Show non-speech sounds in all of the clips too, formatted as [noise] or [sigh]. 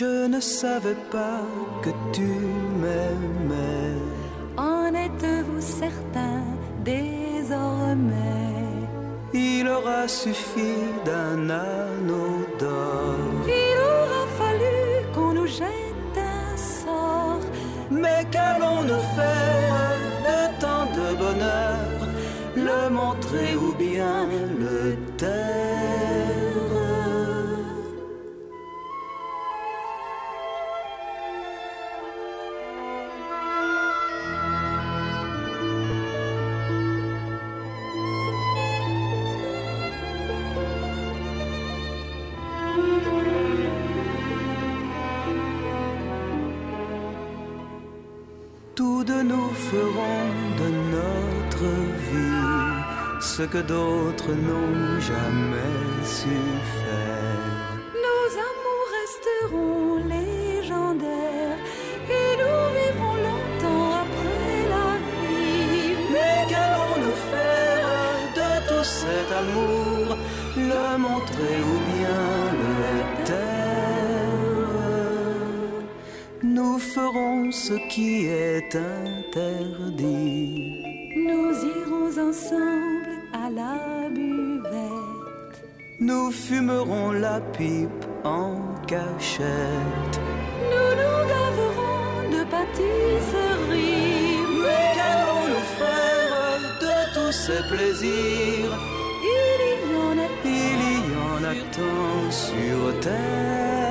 Je ne savais pas que tu m'aimais. En êtes-vous certain désormais? Il aura suffi d'un anneau Tous de nous ferons de notre vie ce que d'autres n'ont jamais su faire. Nos amours resteront légendaires et nous vivrons longtemps après la vie. Mais qu'allons-nous faire de tout cet amour? Le montrer ou bien interdit. Nous irons ensemble à la buvette. Nous fumerons la pipe en cachette. Nous nous gaverons de pâtisseries. Mais qu'allons-nous faire de tous ces plaisirs Il y en a Il y en a tant sur terre.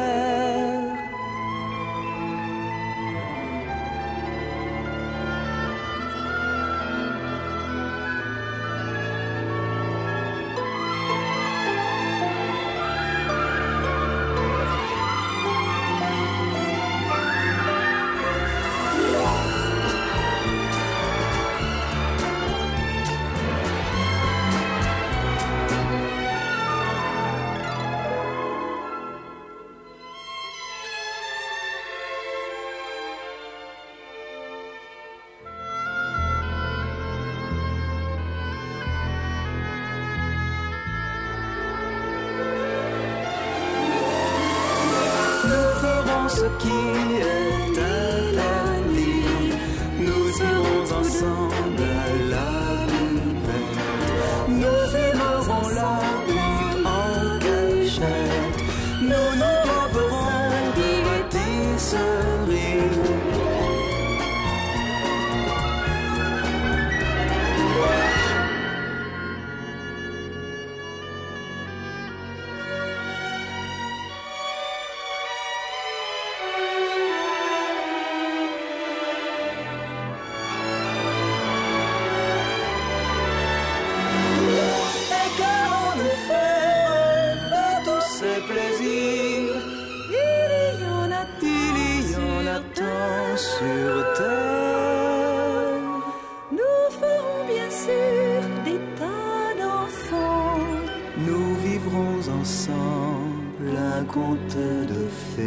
Ferons ce qui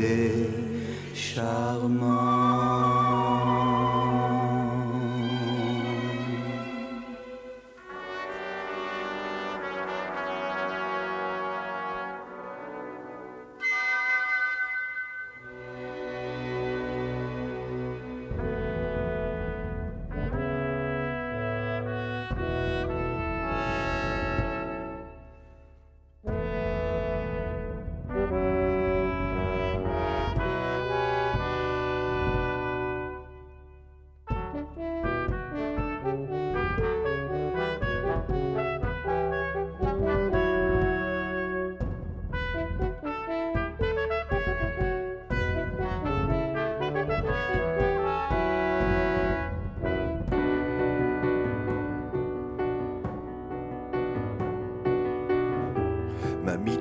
de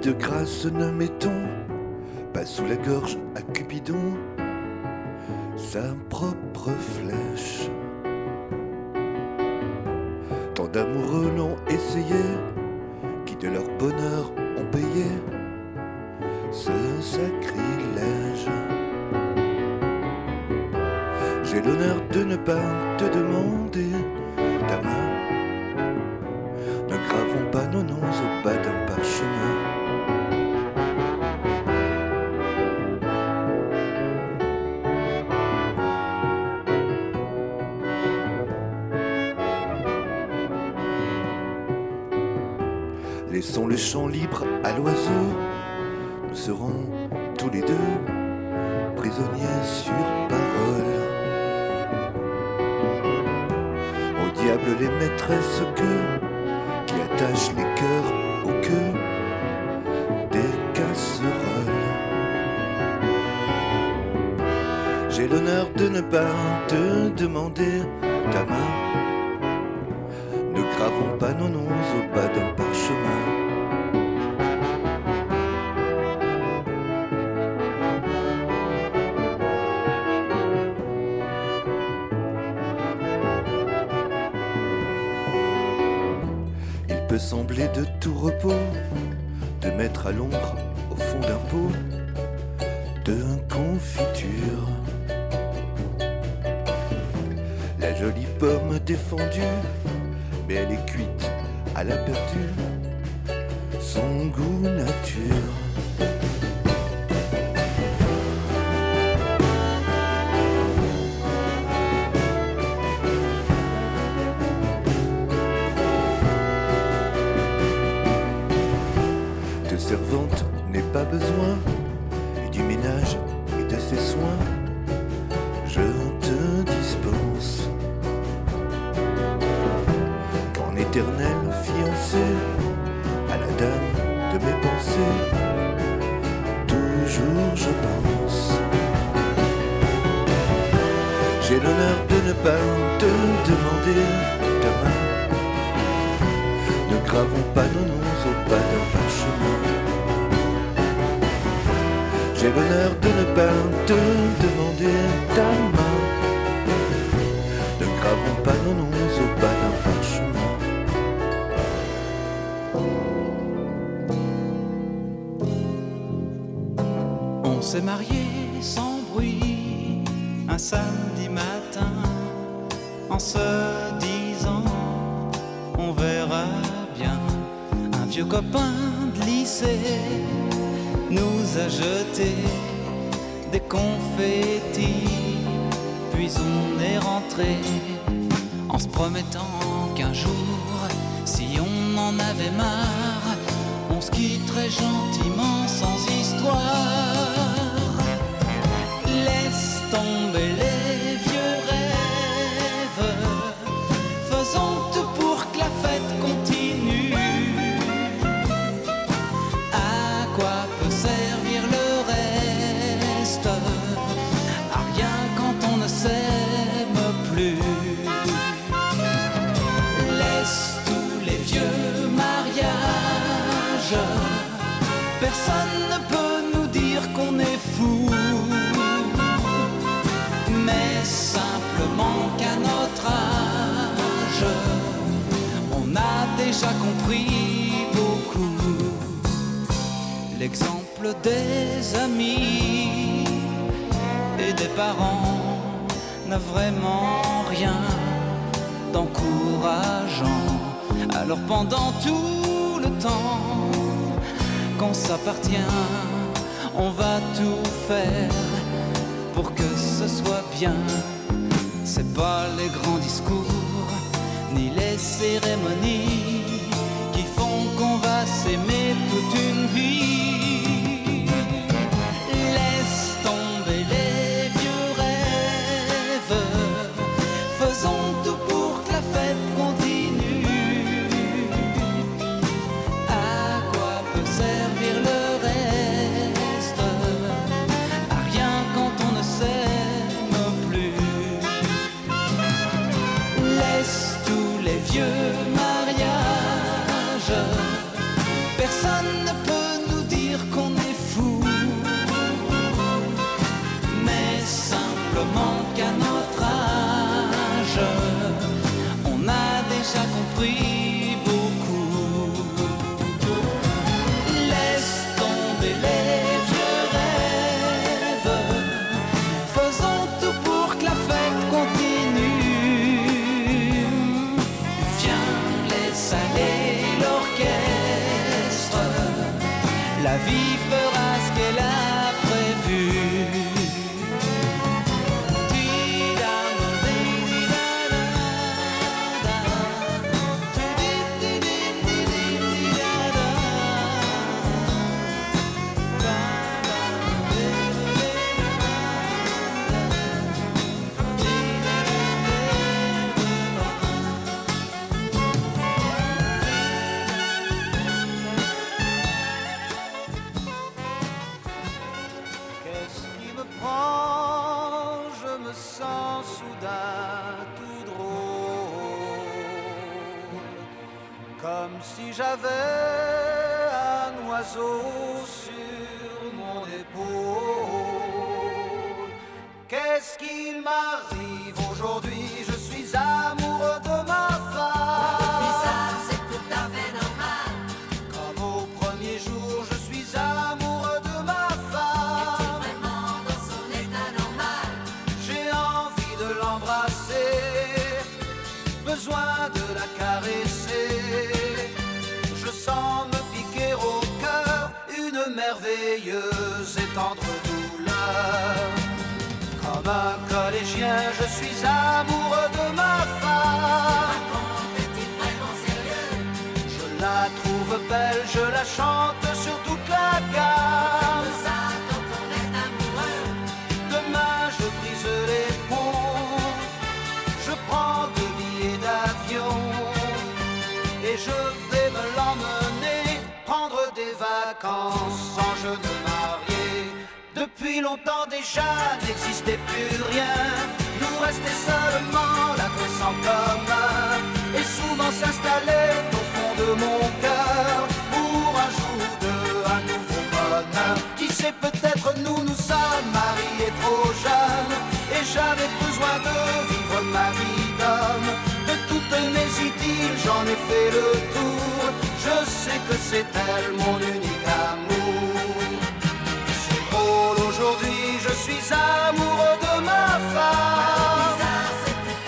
de grâce, ne mettons pas sous la gorge à Cupidon sa propre flèche. Tant d'amoureux l'ont essayé, qui de leur bonheur ont payé ce sacrilège. J'ai l'honneur de ne pas De tout repos de mettre à l'ombre au fond d'un pot de confiture. La jolie pomme défendue, mais elle est cuite à la perdue. Son goût nature. Pas besoin, et du ménage et de ses soins, je te dispense. Qu'en éternel fiancé à la dame de mes pensées, toujours je pense. J'ai l'honneur de ne pas te demander ta main. Ne gravons pas nos noms au bas d'un J'ai l'honneur de ne pas te demander ta main. Ne gravons pas nos noms au bas d'un parchemin. On s'est marié sans bruit un samedi matin en se disant on verra bien. Un vieux copain de lycée nous a jeté des confettis, puis on est rentré en se promettant qu'un jour, si on en avait marre, on se quitterait gentiment déjà compris beaucoup. L'exemple des amis et des parents n'a vraiment rien d'encourageant. Alors pendant tout le temps qu'on s'appartient, on va tout faire pour que ce soit bien. C'est pas les grands discours ni les cérémonies toute Depuis longtemps déjà n'existait plus rien, nous restait seulement la trace en et souvent s'installait au fond de mon cœur pour un jour ou deux un nouveau bonheur. Qui sait peut-être nous nous sommes mariés trop jeunes et j'avais besoin de vivre ma vie d'homme. De toutes mes idylles j'en ai fait le tour. Je sais que c'est elle mon unique amour. Aujourd'hui, je suis amoureux de ma femme. Bizarre, c'est tout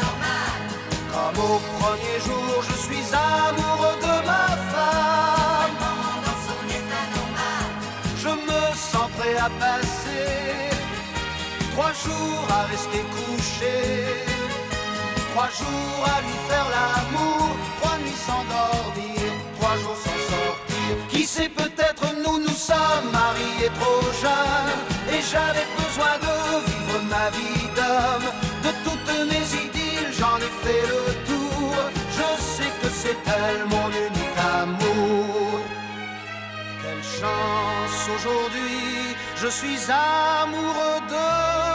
normal. Comme au premier jour, je suis amoureux de ma femme. Dans son état normal. Je me sens prêt à passer trois jours à rester couché, trois jours à lui faire l'amour, trois nuits sans dormir, trois jours sans sortir. Qui sait peut-être nous nous sommes mariés trop jeunes et j'avais besoin de vivre ma vie d'homme. De toutes mes idylles, j'en ai fait le tour. Je sais que c'est elle mon unique amour. Quelle chance aujourd'hui, je suis amoureux de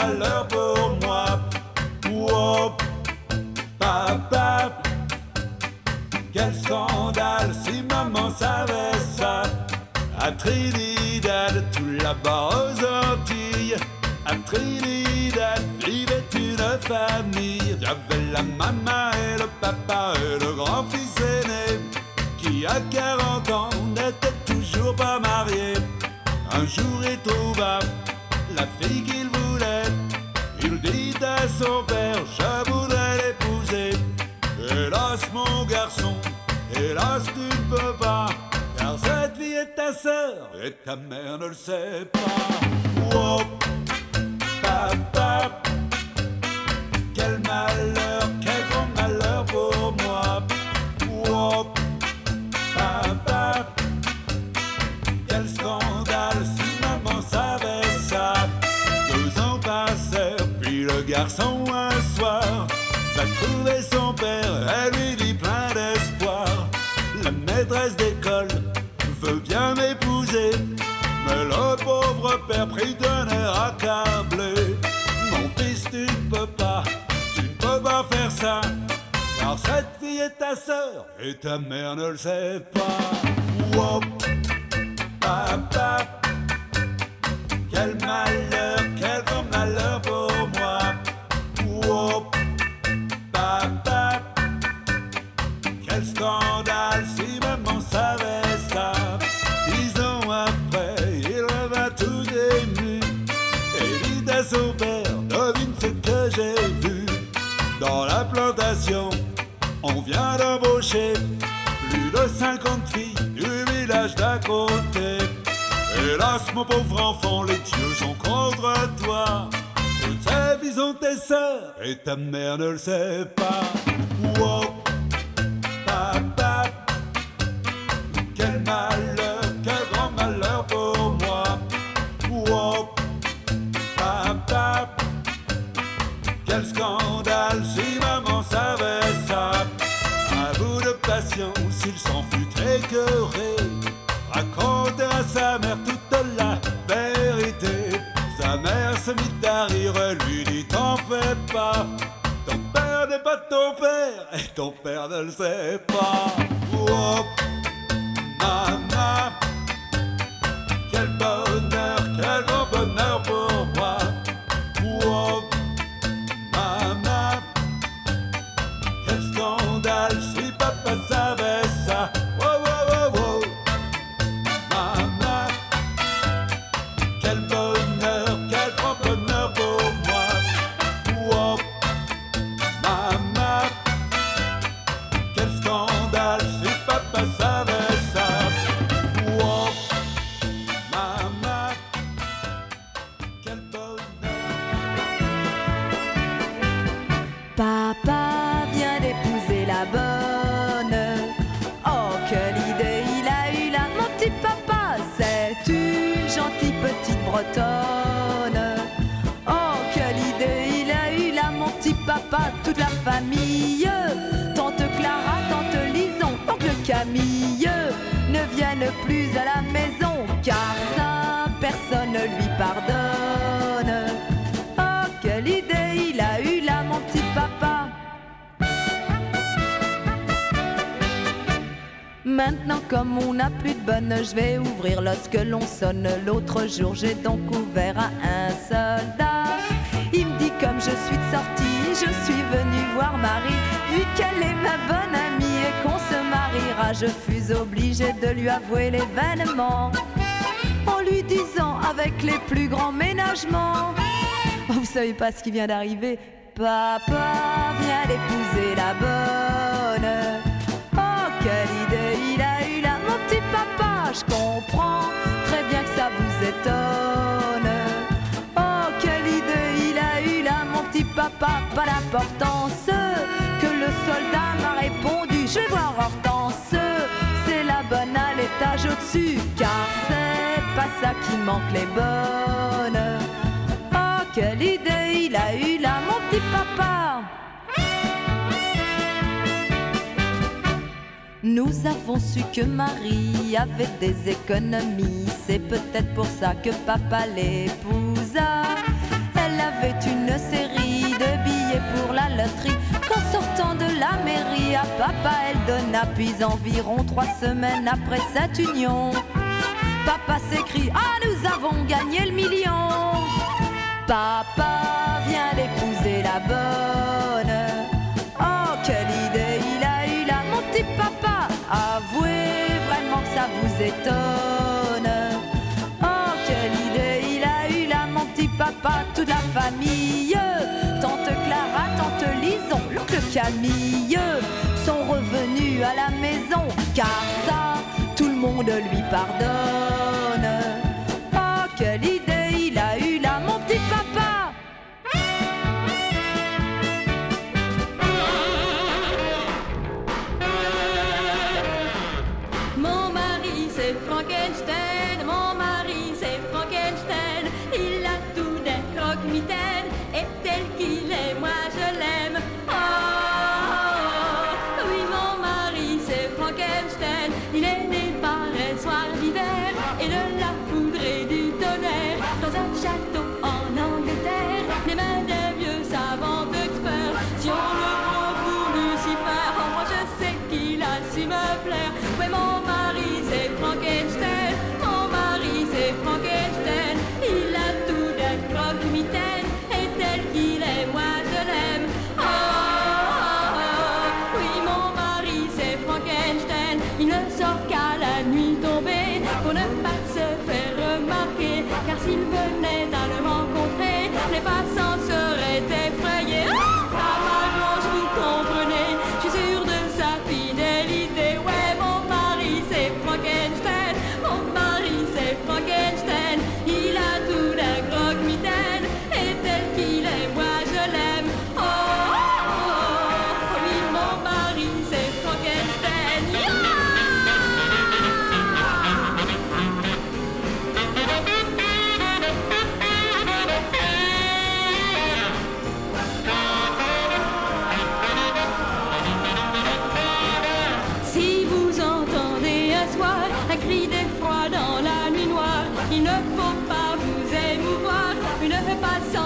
malheur pour moi. Wop, papa, quel scandale si maman savait ça. À Trinidad, tout là-bas aux Antilles, à Trinidad vivait une famille. J'avais la maman et le papa et le grand-fils aîné qui à 40 ans n'était toujours pas marié. Un jour il trouva la fille dit à son père, je voudrais l'épouser. Hélas mon garçon, hélas tu ne peux pas. Car cette fille est ta sœur et ta mère ne le sait pas. Wow, papa, quel malheur elle lui dit plein d'espoir. La maîtresse d'école veut bien m'épouser, mais le pauvre père prit d'un air accablé. Mon fils, tu ne peux pas, tu ne peux pas faire ça. Car cette fille est ta sœur et ta mère ne le sait pas. Wop, papa, quel malheur, quel grand malheur pour moi. Wop, quel scandale si maman savait ça. Dix ans après, il revint tout ému et dit à son père, devine ce que j'ai vu. Dans la plantation, on vient d'embaucher plus de 50 filles du village d'à côté. Hélas, mon pauvre enfant, les dieux sont contre toi. Toutes ces filles sont tes sœurs et ta mère ne le sait pas. Écœuré, raconter à sa mère toute la vérité. Sa mère se mit à rire, lui dit T'en fais pas, ton père n'est pas ton père, et ton père ne le sait pas. Oh, maman, quel bonheur, tante Clara, tante Lison, oncle Camille, ne viennent plus à la maison car personne ne lui pardonne. Oh, quelle idée il a eu là, mon petit papa. Maintenant, comme on n'a plus de bonne, je vais ouvrir lorsque l'on sonne. L'autre jour, j'ai donc ouvert à un soldat. Il me dit, comme je suis de sortie, je suis venue voir Marie. Vu qu'elle est ma bonne amie et qu'on se mariera, je fus obligée de lui avouer l'événement. En lui disant avec les plus grands ménagements. Oh, vous savez pas ce qui vient d'arriver Papa vient d'épouser la bonne. Oh, quelle idée il a eu là, mon petit papa. Je comprends très bien que ça vous étonne. Papa. Pas d'importance que le soldat m'a répondu. Je vais voir Hortense, c'est la bonne à l'étage au-dessus. Car c'est pas ça qui manque les bonnes. Oh, quelle idée il a eu là, mon petit papa. Nous avons su que Marie avait des économies. C'est peut-être pour ça que papa l'épousa. Elle avait une série pour la loterie. Qu'en sortant de la mairie à papa, elle donna. Puis environ trois semaines après cette union, papa s'écrie Ah, nous avons gagné le million. Papa vient d'épouser la bonne. Oh, quelle idée il a eu là, mon petit papa. Avouez vraiment que ça vous étonne. Oh, quelle idée il a eu là, mon petit papa. Toute la famille, Camille sont revenus à la maison. Car ça, tout le monde lui pardonne. Un cri d'effroi dans la nuit noire. Il ne faut pas vous émouvoir. Il ne fait pas ça.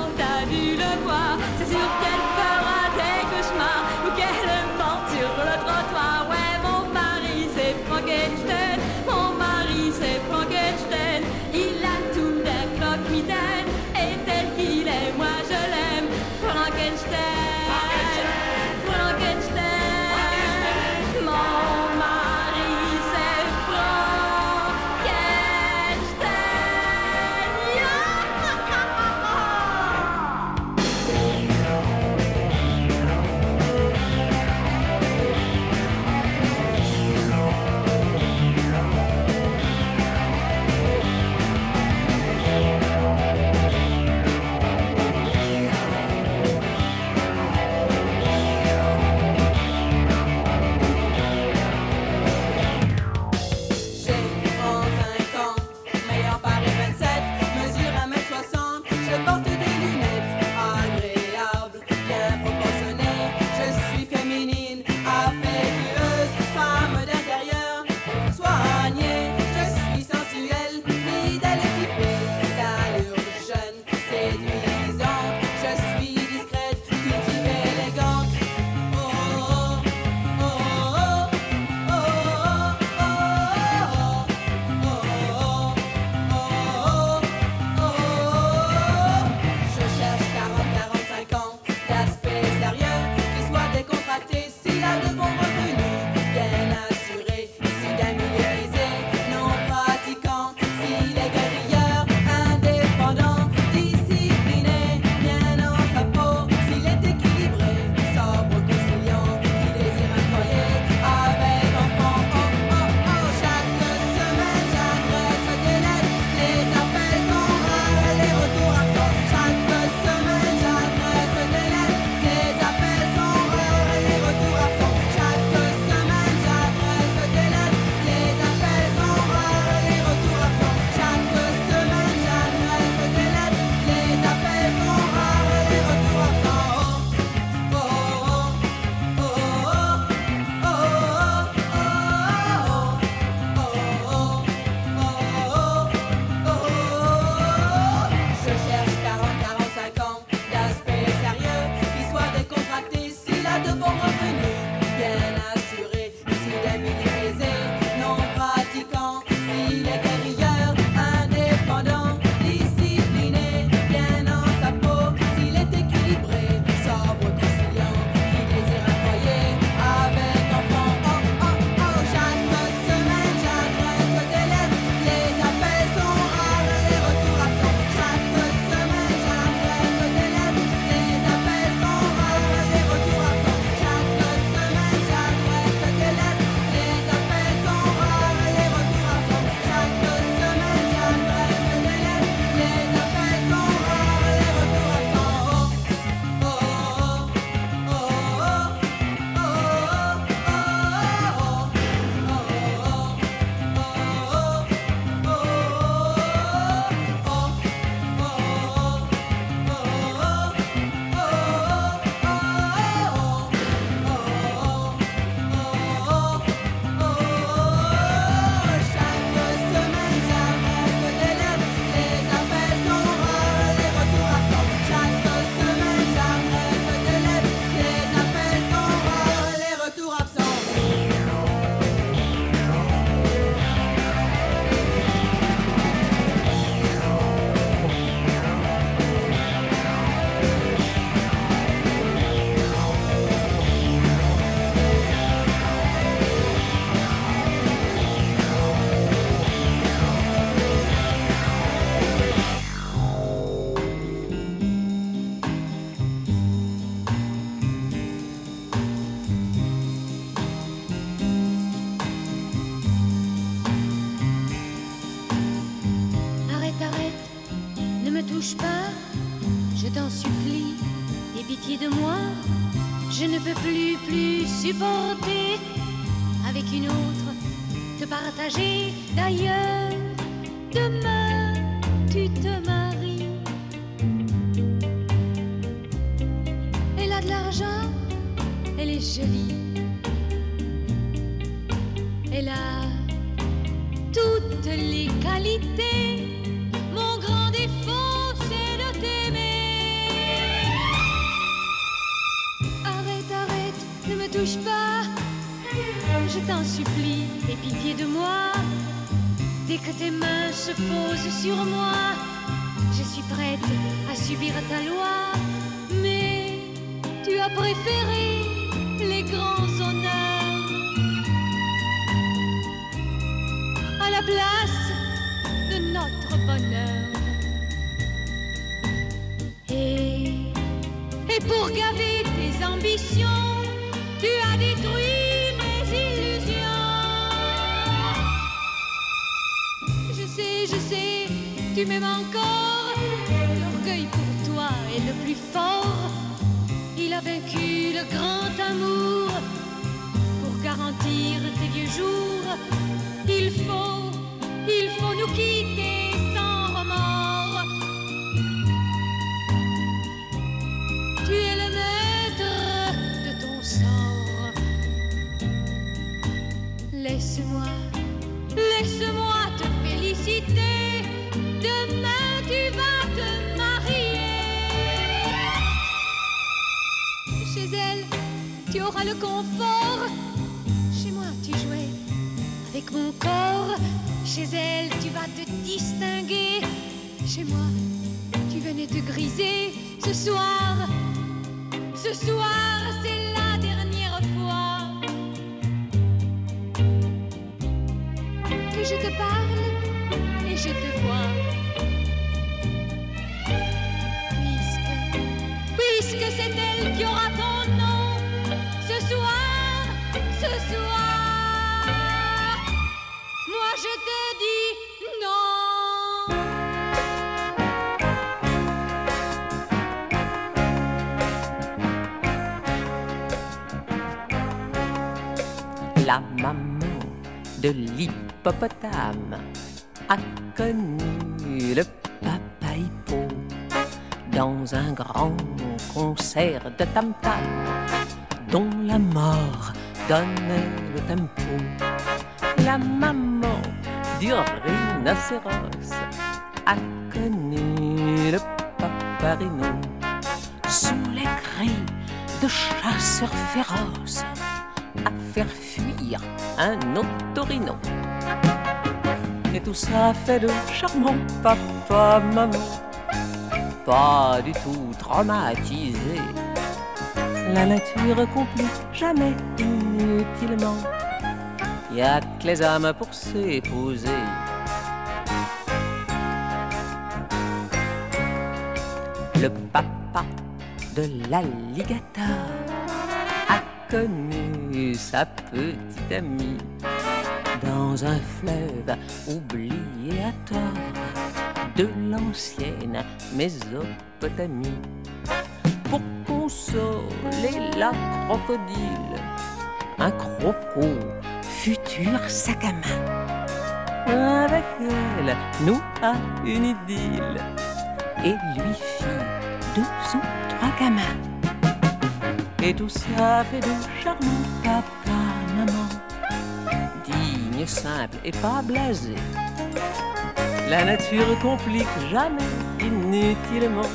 Pour gaver tes ambitions, tu as détruit mes illusions. Je sais, je sais, tu m'aimes encore. L'orgueil pour toi est le plus fort. Il a vaincu le grand amour. Pour garantir tes vieux jours, il faut, il faut nous quitter Laisse-moi, laisse-moi te féliciter. Demain tu vas te marier. Chez elle, tu auras le confort. Chez moi, tu jouais avec mon corps. Chez elle, tu vas te distinguer. Chez moi, tu venais te griser. Ce soir, ce soir, c'est la c'est elle qui aura ton nom ce soir, ce soir, moi je te dis non. La maman de l'hippopotame a connu le hippo dans un grand concert de tam-tam dont la mort donnait le tempo. La maman du rhinocéros a connu le paparino sous les cris de chasseurs féroces à faire fuir un autorino. Et tout ça fait de charmants papa, maman, pas du tout traumatisé. La nature complique jamais inutilement. Y a que les âmes pour s'épouser. Le papa de l'alligator a connu sa petite amie dans un fleuve oublié à tort de l'ancienne Mésopotamie. Pour consoler la crocodile, un croco, futur sac à main. Avec elle, nous a une idylle et lui fit deux ou trois gamins. Et tout ça fait de charmants papa, maman, digne, simple et pas blasé. La nature complique jamais inutilement.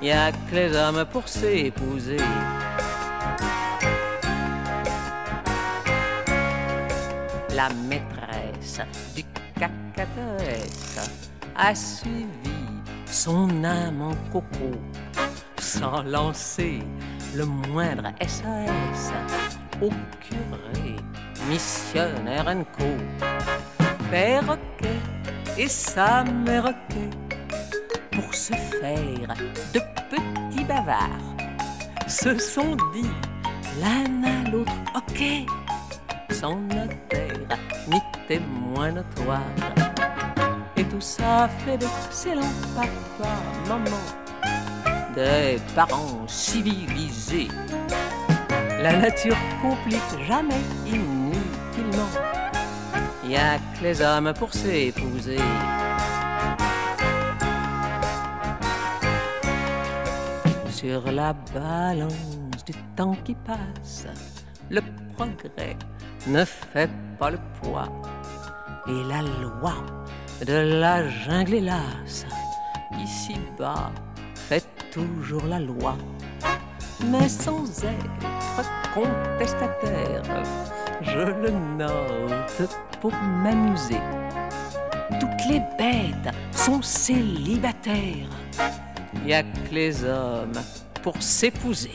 Y a que les hommes pour s'épouser. La maîtresse du cacatoès a suivi son âme en coco sans lancer le moindre SOS au curé missionnaire en co. Perroquet et sa mère-roquet pour se faire de petits bavards se sont dit l'un à l'autre ok sans notaire ni témoin notoire. Et tout ça fait d'excellents papa, maman, des parents civilisés. La nature complique jamais inutilement. Y a que les hommes pour s'épouser. Sur la balance du temps qui passe, le progrès ne fait pas le poids. Et la loi de la jungle hélas, ici-bas, fait toujours la loi. Mais sans être contestataire, je le note pour m'amuser. toutes les bêtes sont célibataires. Y a que les hommes pour s'épouser.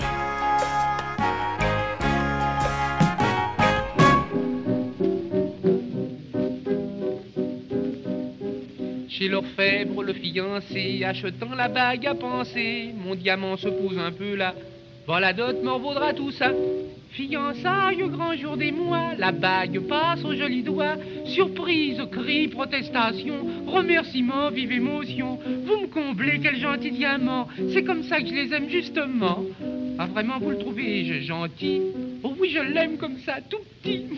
Chez l'orfèvre, le fiancé, achetant la bague à penser, mon diamant se pose un peu là. La dot m'en vaudra tout ça. Fiançailles, grand jour des mois, la bague passe au joli doigt. Surprise, cri, protestation, remerciement, vive émotion. Vous me comblez, quel gentil diamant. C'est comme ça que je les aime justement. Ah, vraiment, vous le trouvez je- gentil? Oh oui, je l'aime comme ça, tout petit. [laughs]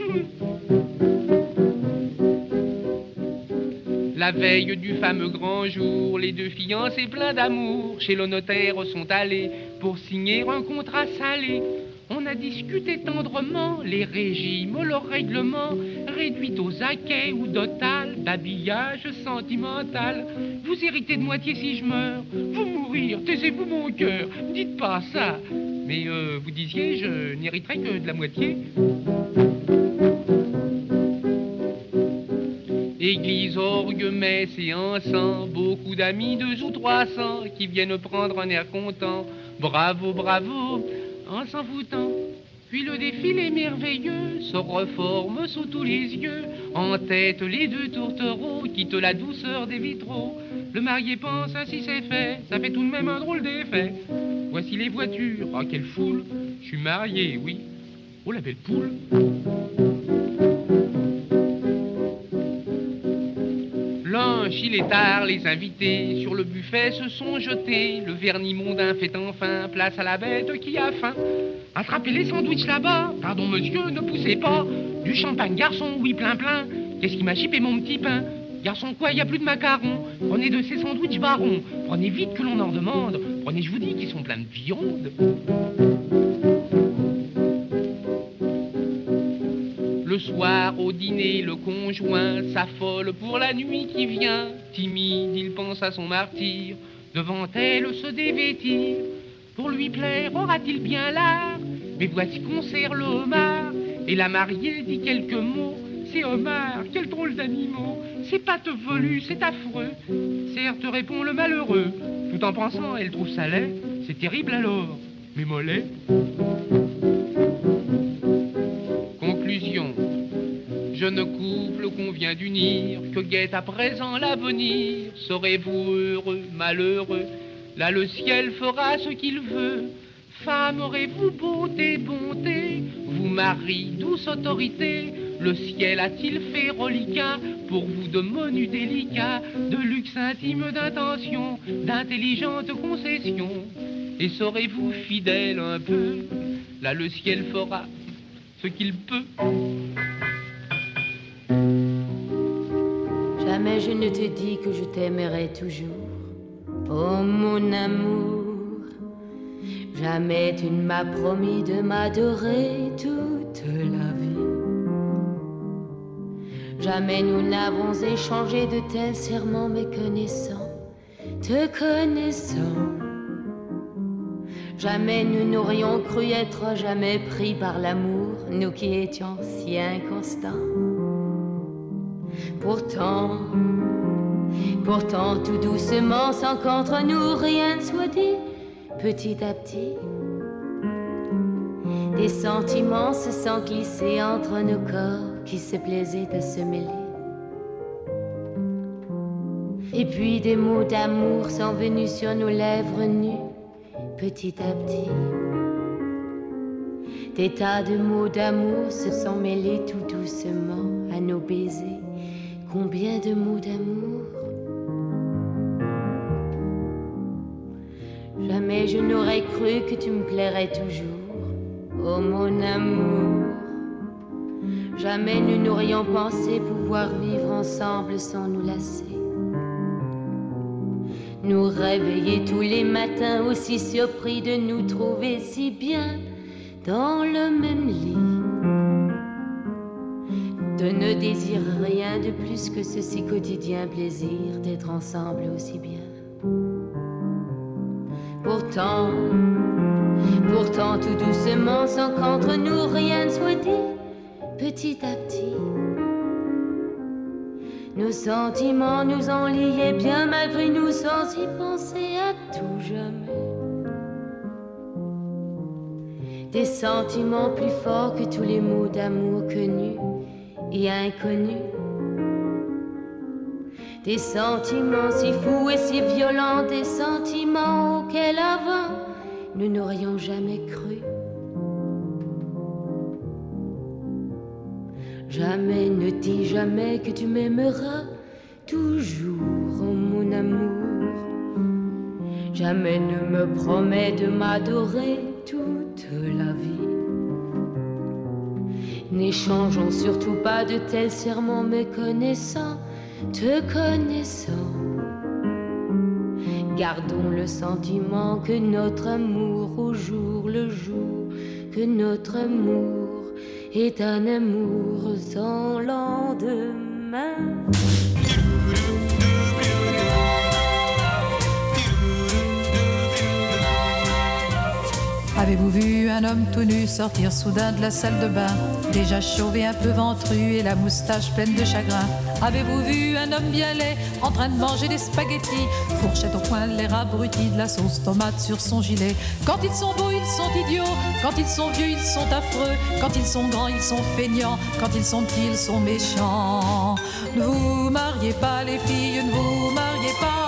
La veille du fameux grand jour, les deux fiancés pleins d'amour chez le notaire sont allés pour signer un contrat salé. On a discuté tendrement les régimes, le règlement, réduit aux acquets ou total, babillage sentimental. Vous héritez de moitié si je meurs, vous mourir, taisez-vous mon cœur, dites pas ça. Mais euh, vous disiez, je n'hériterai que de la moitié. Église, orgue, messe et encens, beaucoup d'amis, deux ou trois cents, qui viennent prendre un air content. Bravo, bravo, en s'en foutant. Puis le défilé merveilleux se reforme sous tous les yeux. En tête, les deux tourtereaux quittent la douceur des vitraux. Le marié pense, ainsi c'est fait, ça fait tout de même un drôle d'effet. Voici les voitures, oh quelle foule. Je suis marié, oui. Oh la belle poule. Est tard, les invités sur le buffet se sont jetés. Le vernis mondain fait enfin place à la bête qui a faim. Attrapez les sandwichs là-bas. Pardon, monsieur, ne poussez pas. Du champagne, garçon, oui, plein, plein. Qu'est-ce qui m'a chipé mon petit pain? Garçon, quoi, il a plus de macarons? Prenez de ces sandwichs barons. Prenez vite que l'on en demande. Prenez, je vous dis, qu'ils sont pleins de viande. Le soir au dîner, le conjoint s'affole pour la nuit qui vient. Timide, il pense à son martyr. Devant elle se dévêtir. Pour lui plaire, aura-t-il bien l'art? Mais voici qu'on sert le homard. Et la mariée dit quelques mots. C'est homard, quel drôle d'animaux. C'est pâte velue, c'est affreux. Certes, répond le malheureux. Tout en pensant, elle trouve ça laid. C'est terrible alors. Mais mollet. Jeune couple qu'on vient d'unir, que guette à présent l'avenir. Serez-vous heureux, malheureux? Là le ciel fera ce qu'il veut. Femme, aurez-vous beauté, bonté? Vous mari, douce autorité Le ciel a-t-il fait reliquat? Pour vous de menus délicats, de luxe intime d'intention, d'intelligentes concessions Et serez-vous fidèle un peu? Là le ciel fera ce qu'il peut. Jamais je ne te dis que je t'aimerai toujours. Oh mon amour, jamais tu ne m'as promis de m'adorer toute la vie. Jamais nous n'avons échangé de tels serments méconnaissants, te connaissant. Jamais nous n'aurions cru être jamais pris par l'amour, nous qui étions si inconstants. Pourtant, pourtant tout doucement, sans qu'entre nous rien ne soit dit, petit à petit, des sentiments se sont glissés entre nos corps qui se plaisaient à se mêler. Et puis des mots d'amour sont venus sur nos lèvres nues, petit à petit. Des tas de mots d'amour se sont mêlés tout doucement à nos baisers. Combien de mots d'amour Jamais je n'aurais cru que tu me plairais toujours, oh mon amour. Jamais nous n'aurions pensé pouvoir vivre ensemble sans nous lasser. Nous réveiller tous les matins aussi surpris de nous trouver si bien dans le même lit. De ne désirer rien de plus que ce si quotidien plaisir d'être ensemble aussi bien. Pourtant, pourtant tout doucement, sans qu'entre nous rien ne soit dit, petit à petit, Nos sentiments nous ont liés bien malgré nous sans y penser à tout jamais. Des sentiments plus forts que tous les mots d'amour connus et inconnus. Des sentiments si fous et si violents, des sentiments auxquels avant nous n'aurions jamais cru. Jamais ne dis jamais que tu m'aimeras toujours, oh mon amour. Jamais ne me promets de m'adorer toute la vie. N'échangeons surtout pas de tels serments méconnaissants, te connaissant. Gardons le sentiment que notre amour au jour le jour, que notre amour est un amour sans lendemain. Avez-vous vu un homme tout nu sortir soudain de la salle de bain, déjà chauvé, un peu ventru et la moustache pleine de chagrin. Avez-vous vu un homme bien laid en train de manger des spaghettis, fourchette au coin, l'air abruti de la sauce tomate sur son gilet. Quand ils sont beaux, ils sont idiots, quand ils sont vieux, ils sont affreux, quand ils sont grands, ils sont feignants, quand ils sont petits, ils sont méchants. Ne vous mariez pas les filles, ne vous mariez pas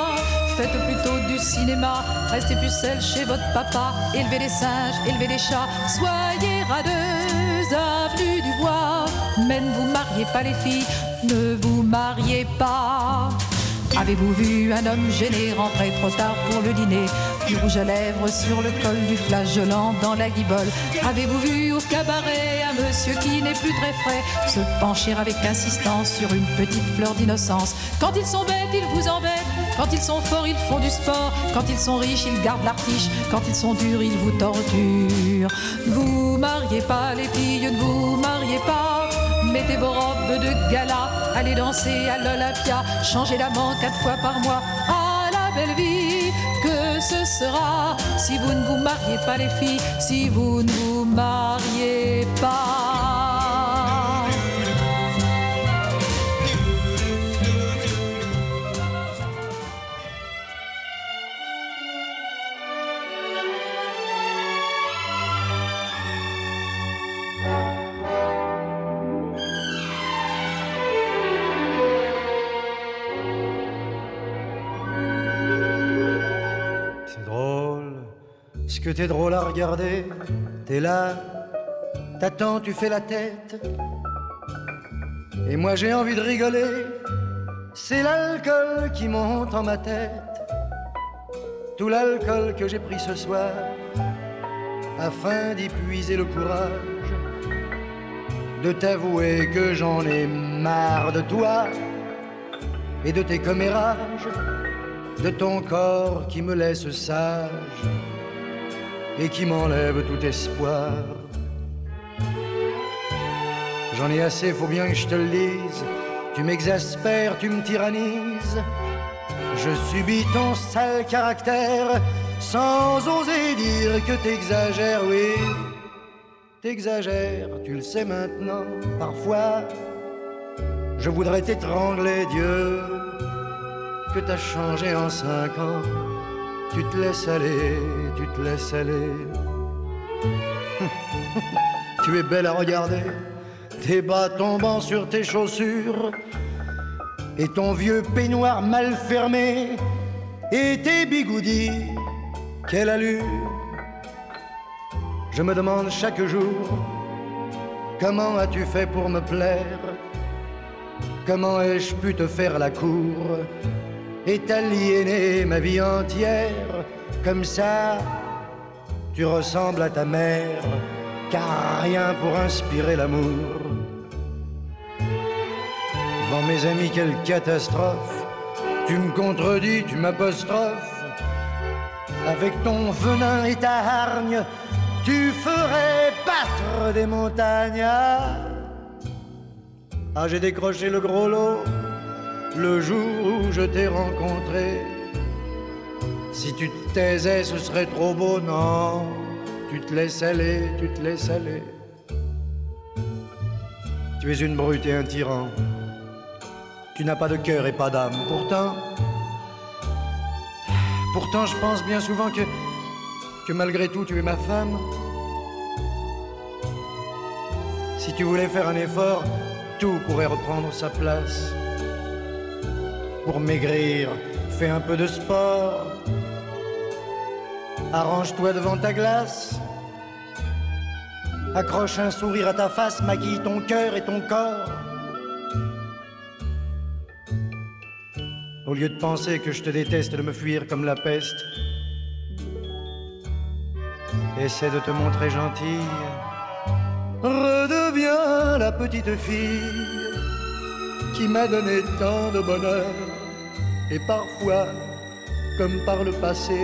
faites plutôt du cinéma, restez pucelle chez votre papa, élevez des singes, élevez des chats, soyez radeuses, avenue du bois, mais ne vous mariez pas les filles, ne vous mariez pas. Avez-vous vu un homme gêné rentrer trop tard pour le dîner? Du rouge à lèvres sur le col, du flageolant dans la guibole. Avez-vous vu au cabaret un monsieur qui n'est plus très frais Se pencher avec insistance sur une petite fleur d'innocence? Quand ils sont bêtes, ils vous embêtent quand ils sont forts, ils font du sport. Quand ils sont riches, ils gardent l'artiche. Quand ils sont durs, ils vous torturent. Ne vous mariez pas, les filles, ne vous mariez pas. Mettez vos robes de gala, allez danser à l'Olympia, changez d'amant quatre fois par mois. À la belle vie que ce sera si vous ne vous mariez pas, les filles, si vous ne vous mariez pas. Ce que t'es drôle à regarder? T'es là, t'attends, tu fais la tête. Et moi j'ai envie de rigoler. C'est l'alcool qui monte en ma tête. Tout l'alcool que j'ai pris ce soir, afin d'y puiser le courage de t'avouer que j'en ai marre de toi et de tes commérages de ton corps qui me laisse sage et qui m'enlève tout espoir. J'en ai assez, faut bien que je te le dise. Tu m'exaspères, tu me tyrannises. Je subis ton sale caractère sans oser dire que t'exagères, oui. T'exagères, tu le sais maintenant, parfois. Je voudrais t'étrangler, Dieu que t'as changé en cinq ans. Tu te laisses aller, tu te laisses aller. [laughs] tu es belle à regarder, tes bas tombant sur tes chaussures, et ton vieux peignoir mal fermé, et tes bigoudis, quelle allure. Je me demande chaque jour, comment as-tu fait pour me plaire? Comment ai-je pu te faire la cour? Et t'aliéner ma vie entière. Comme ça, tu ressembles à ta mère, car rien pour inspirer l'amour. Devant mes amis, quelle catastrophe. Tu me contredis, tu m'apostrophes. Avec ton venin et ta hargne, tu ferais battre des montagnes. Ah, j'ai décroché le gros lot le jour où je t'ai rencontré. Si tu te taisais, ce serait trop beau, non? Tu te laisses aller, tu te laisses aller. Tu es une brute et un tyran. Tu n'as pas de cœur et pas d'âme. Pourtant, pourtant, je pense bien souvent que, que malgré tout, tu es ma femme. Si tu voulais faire un effort, tout pourrait reprendre sa place. Pour maigrir, fais un peu de sport. Arrange-toi devant ta glace. Accroche un sourire à ta face, maquille ton cœur et ton corps. Au lieu de penser que je te déteste, de me fuir comme la peste, essaie de te montrer gentille. Redeviens la petite fille qui m'a donné tant de bonheur. Et parfois, comme par le passé,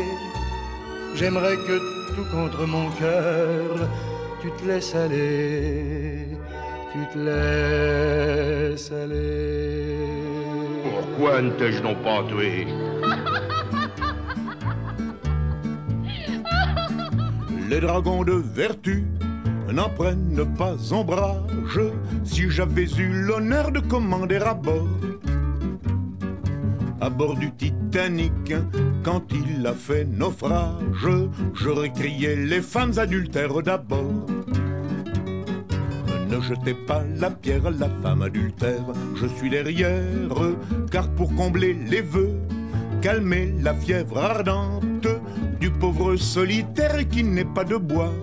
j'aimerais que tout contre mon cœur, tu te laisses aller, tu te laisses aller. Pourquoi ne t'ai-je donc pas tué? [laughs] Les dragons de vertu n'en prennent pas ombrage si j'avais eu l'honneur de commander à bord. À bord du Titanic, quand il a fait naufrage, j'aurais crié les femmes adultères d'abord. Ne jetez pas la pierre à la femme adultère, je suis derrière, car pour combler les vœux, calmer la fièvre ardente du pauvre solitaire qui n'est pas de bois.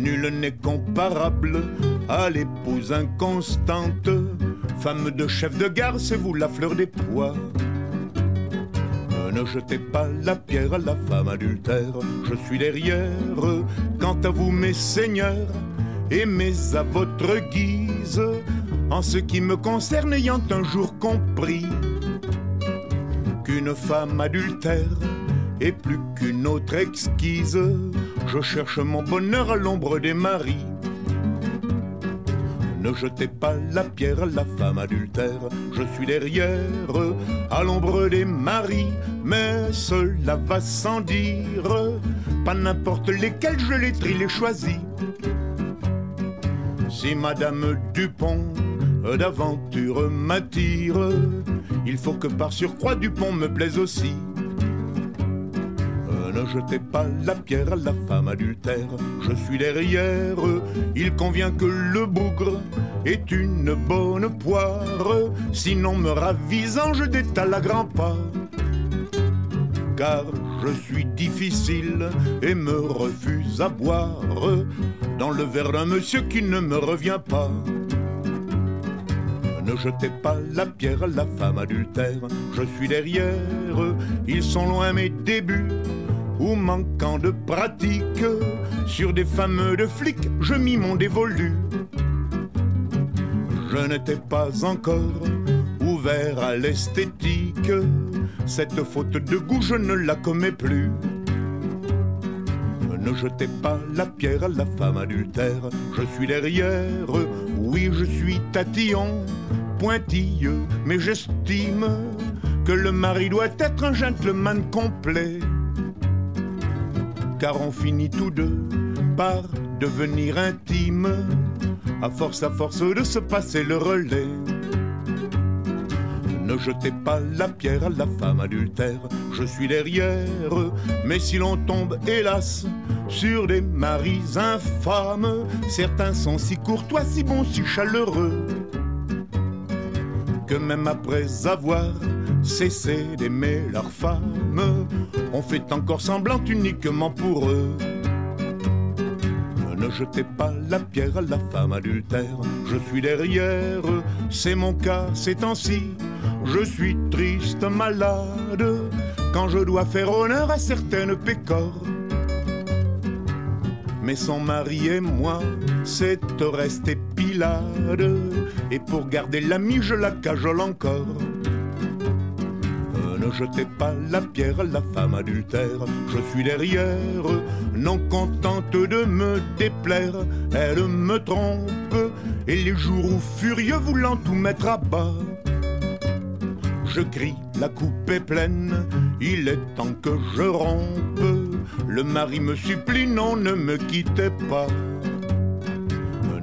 Nul n'est comparable à l'épouse inconstante, femme de chef de gare, c'est vous la fleur des pois. Ne jetez pas la pierre à la femme adultère, je suis derrière. Quant à vous, mes seigneurs, aimez à votre guise, en ce qui me concerne, ayant un jour compris qu'une femme adultère est plus qu'une autre exquise. Je cherche mon bonheur à l'ombre des maris. Ne jetez pas la pierre à la femme adultère, je suis derrière, à l'ombre des maris, mais cela va sans dire, pas n'importe lesquels je les trie, les choisis. Si Madame Dupont d'aventure m'attire, il faut que par surcroît Dupont me plaise aussi. Ne jetez pas la pierre à la femme adultère, je suis derrière. Il convient que le bougre est une bonne poire, sinon me ravisant, je détale à grands pas. Car je suis difficile et me refuse à boire dans le verre d'un monsieur qui ne me revient pas. Ne jetez pas la pierre à la femme adultère, je suis derrière, ils sont loin mes débuts, ou manquant de pratique, sur des fameux de flics, je mis mon dévolu. Je n'étais pas encore ouvert à l'esthétique, cette faute de goût je ne la commets plus. Ne jetez pas la pierre à la femme adultère, je suis derrière, oui je suis tatillon, pointilleux, mais j'estime que le mari doit être un gentleman complet. Car on finit tous deux par devenir intime, à force à force de se passer le relais. Ne jetez pas la pierre à la femme adultère, je suis derrière, mais si l'on tombe, hélas, sur des maris infâmes, certains sont si courtois, si bons, si chaleureux, que même après avoir cessé d'aimer leur femme, on fait encore semblant uniquement pour eux. Ne jetez pas la pierre à la femme adultère, je suis derrière, c'est mon cas ces temps-ci. Je suis triste, malade, quand je dois faire honneur à certaines pécores. Mais son mari et moi, c'est rester pilade, et pour garder l'ami, je la cajole encore. Ne jetez pas la pierre à la femme adultère, je suis derrière, non contente de me déplaire, elle me trompe, et les jours où furieux voulant tout mettre à bas, je crie, la coupe est pleine, il est temps que je rompe, le mari me supplie, non, ne me quittez pas.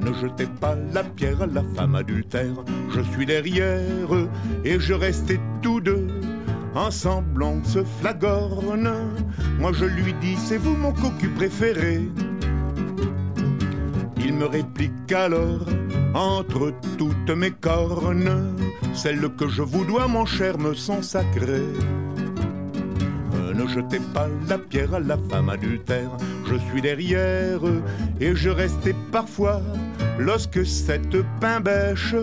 Ne jetez pas la pierre à la femme adultère. Je suis derrière et je restais tous deux. Ensemble on se flagorne. Moi je lui dis c'est vous mon cocu préféré. Il me réplique alors entre toutes mes cornes, celles que je vous dois mon cher me sont sacrées. Ne jetez pas la pierre à la femme adultère. Je suis derrière et je restais parfois lorsque cette pain bêche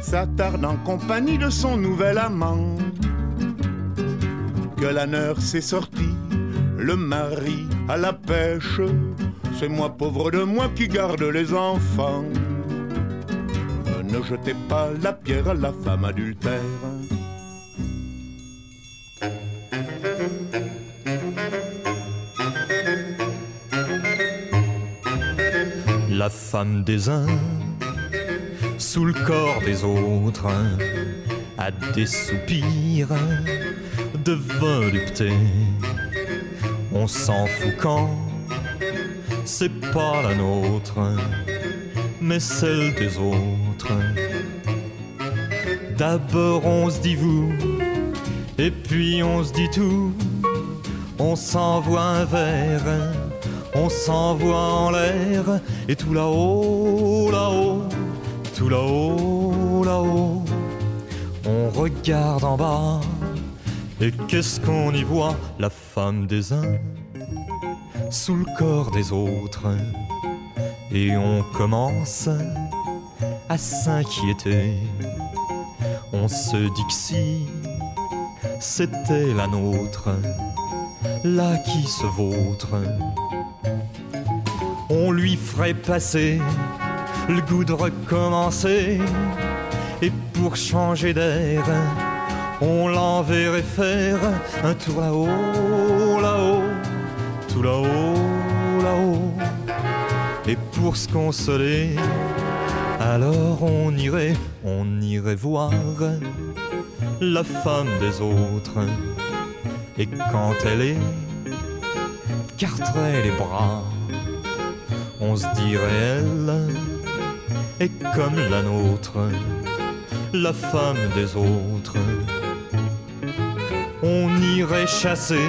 s'attarde en compagnie de son nouvel amant. La nurse est sortie, le mari à la pêche. C'est moi pauvre de moi qui garde les enfants. Ne jetez pas la pierre à la femme adultère. La femme des uns, sous le corps des autres, a des soupirs de volupté. On s'en fout quand c'est pas la nôtre, mais celle des autres. D'abord on se dit vous, et puis on se dit tout. On s'envoie un verre, on s'envoie en l'air, et tout là-haut, là-haut, tout là-haut, là-haut. On regarde en bas, et qu'est-ce qu'on y voit? La femme des uns sous le corps des autres. Et on commence à s'inquiéter. On se dit que si c'était la nôtre, là qui se vautre, on lui ferait passer le goût de recommencer. Et pour changer d'air, on l'enverrait faire un tour là-haut, là-haut, tout là-haut, là-haut. Et pour se consoler, alors on irait, on irait voir la femme des autres. Et quand elle est, carterait les bras, on se dirait elle est comme la nôtre, la femme des autres. On irait chasser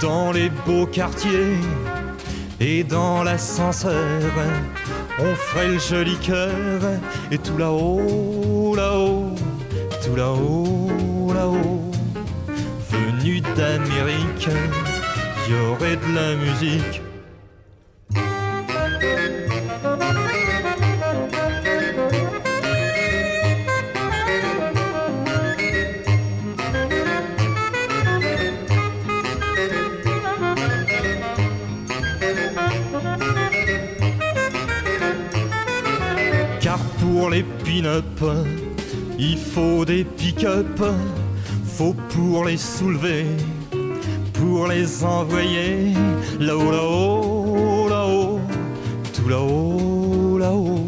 dans les beaux quartiers et dans l'ascenseur. On ferait le joli cœur et tout là-haut, là-haut, tout là-haut, là-haut. Venu d'Amérique, y aurait de la musique. Il faut des pick-up, faut pour les soulever, pour les envoyer. Là-haut, là-haut, là-haut, tout là-haut, là-haut,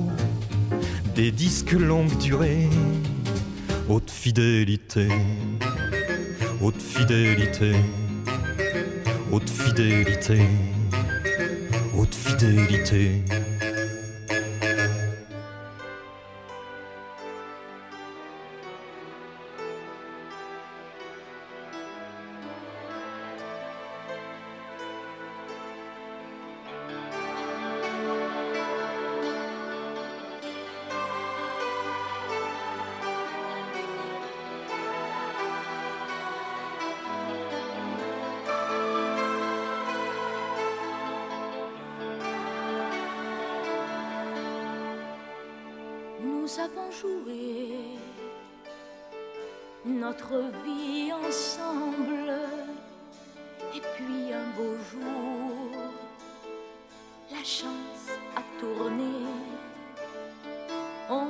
des disques longue durée, haute fidélité, haute fidélité, haute fidélité, haute fidélité. Avons joué notre vie ensemble. Et puis un beau jour, la chance a tourné. On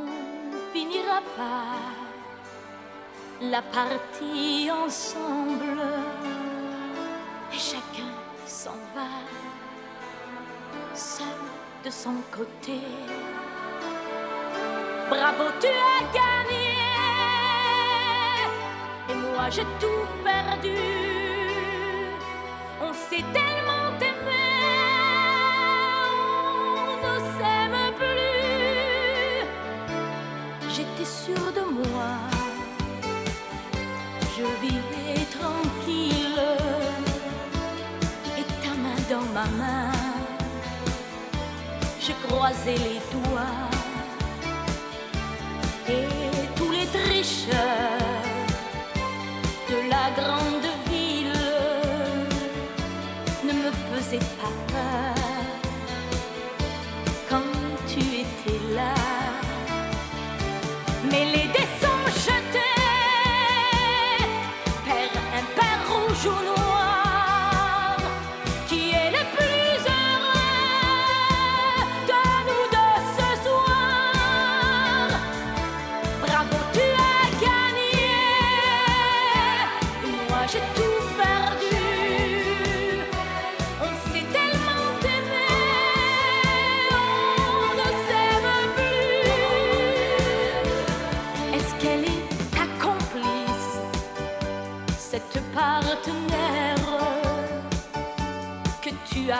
finira par la partie ensemble. Et chacun s'en va, seul de son côté. Bravo, tu as gagné. Et moi, j'ai tout perdu. On s'est tellement aimé, on ne s'aime plus. J'étais sûre de moi, je vivais tranquille. Et ta main dans ma main, je croisais les doigts. future.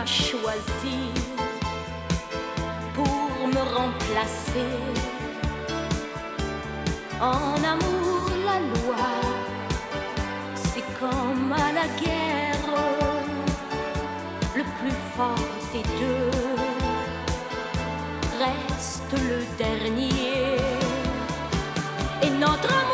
Choisi pour me remplacer? En amour, la loi, comme à la guerre, le plus fort des deux reste le dernier. Et notre amour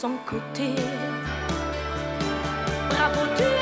son côté. Bravo, tu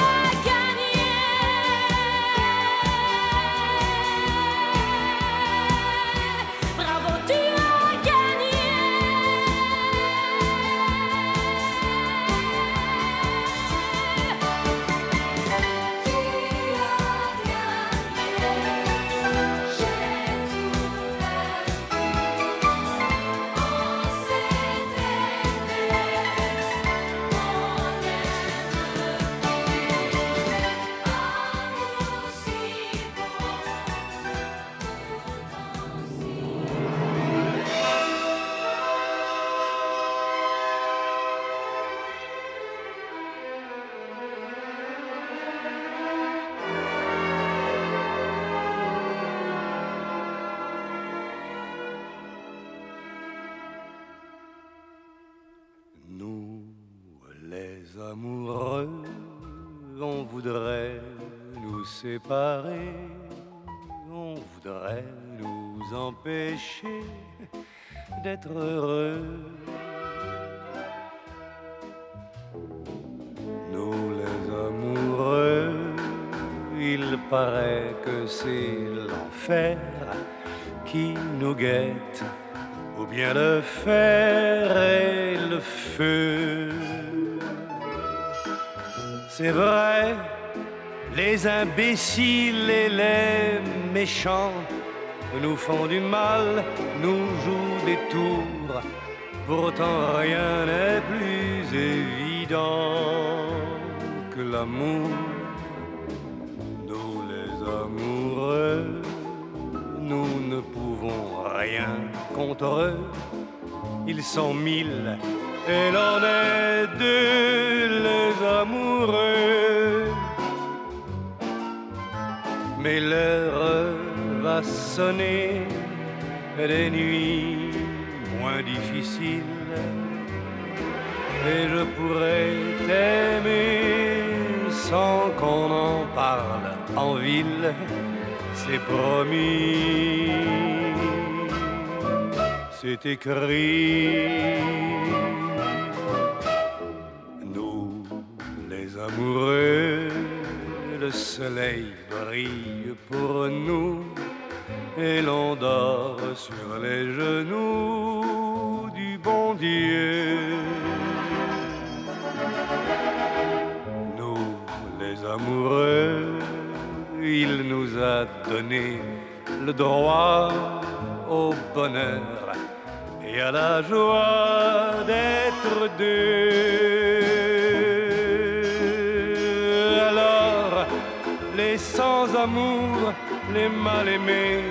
heureux. Nous, les amoureux, il paraît que c'est l'enfer qui nous guette ou bien le fer et le feu. C'est vrai, les imbéciles et les méchants nous font du mal, nous jouent des tours. Pourtant rien n'est plus évident que l'amour. Nous les amoureux, nous ne pouvons rien contre eux. Ils sont mille et l'on est deux les amoureux. Mais l'heure va sonner des nuits moins difficiles. Et je pourrais t'aimer sans qu'on en parle en ville, c'est promis, c'est écrit. les amoureux, le soleil brille pour nous et l'on dort sur les genoux du bon Dieu. Nous, les amoureux, il nous a donné le droit au bonheur et à la joie d'être deux. Alors, les sans-amour, les mal-aimés,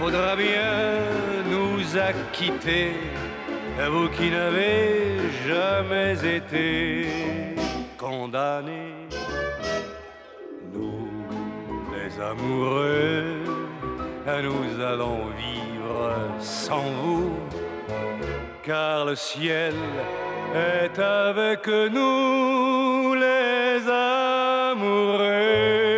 faudra bien nous acquitter, vous qui n'avez jamais été condamnés. Nous, les amoureux, nous allons vivre sans vous, car le ciel est avec nous, les amoureux.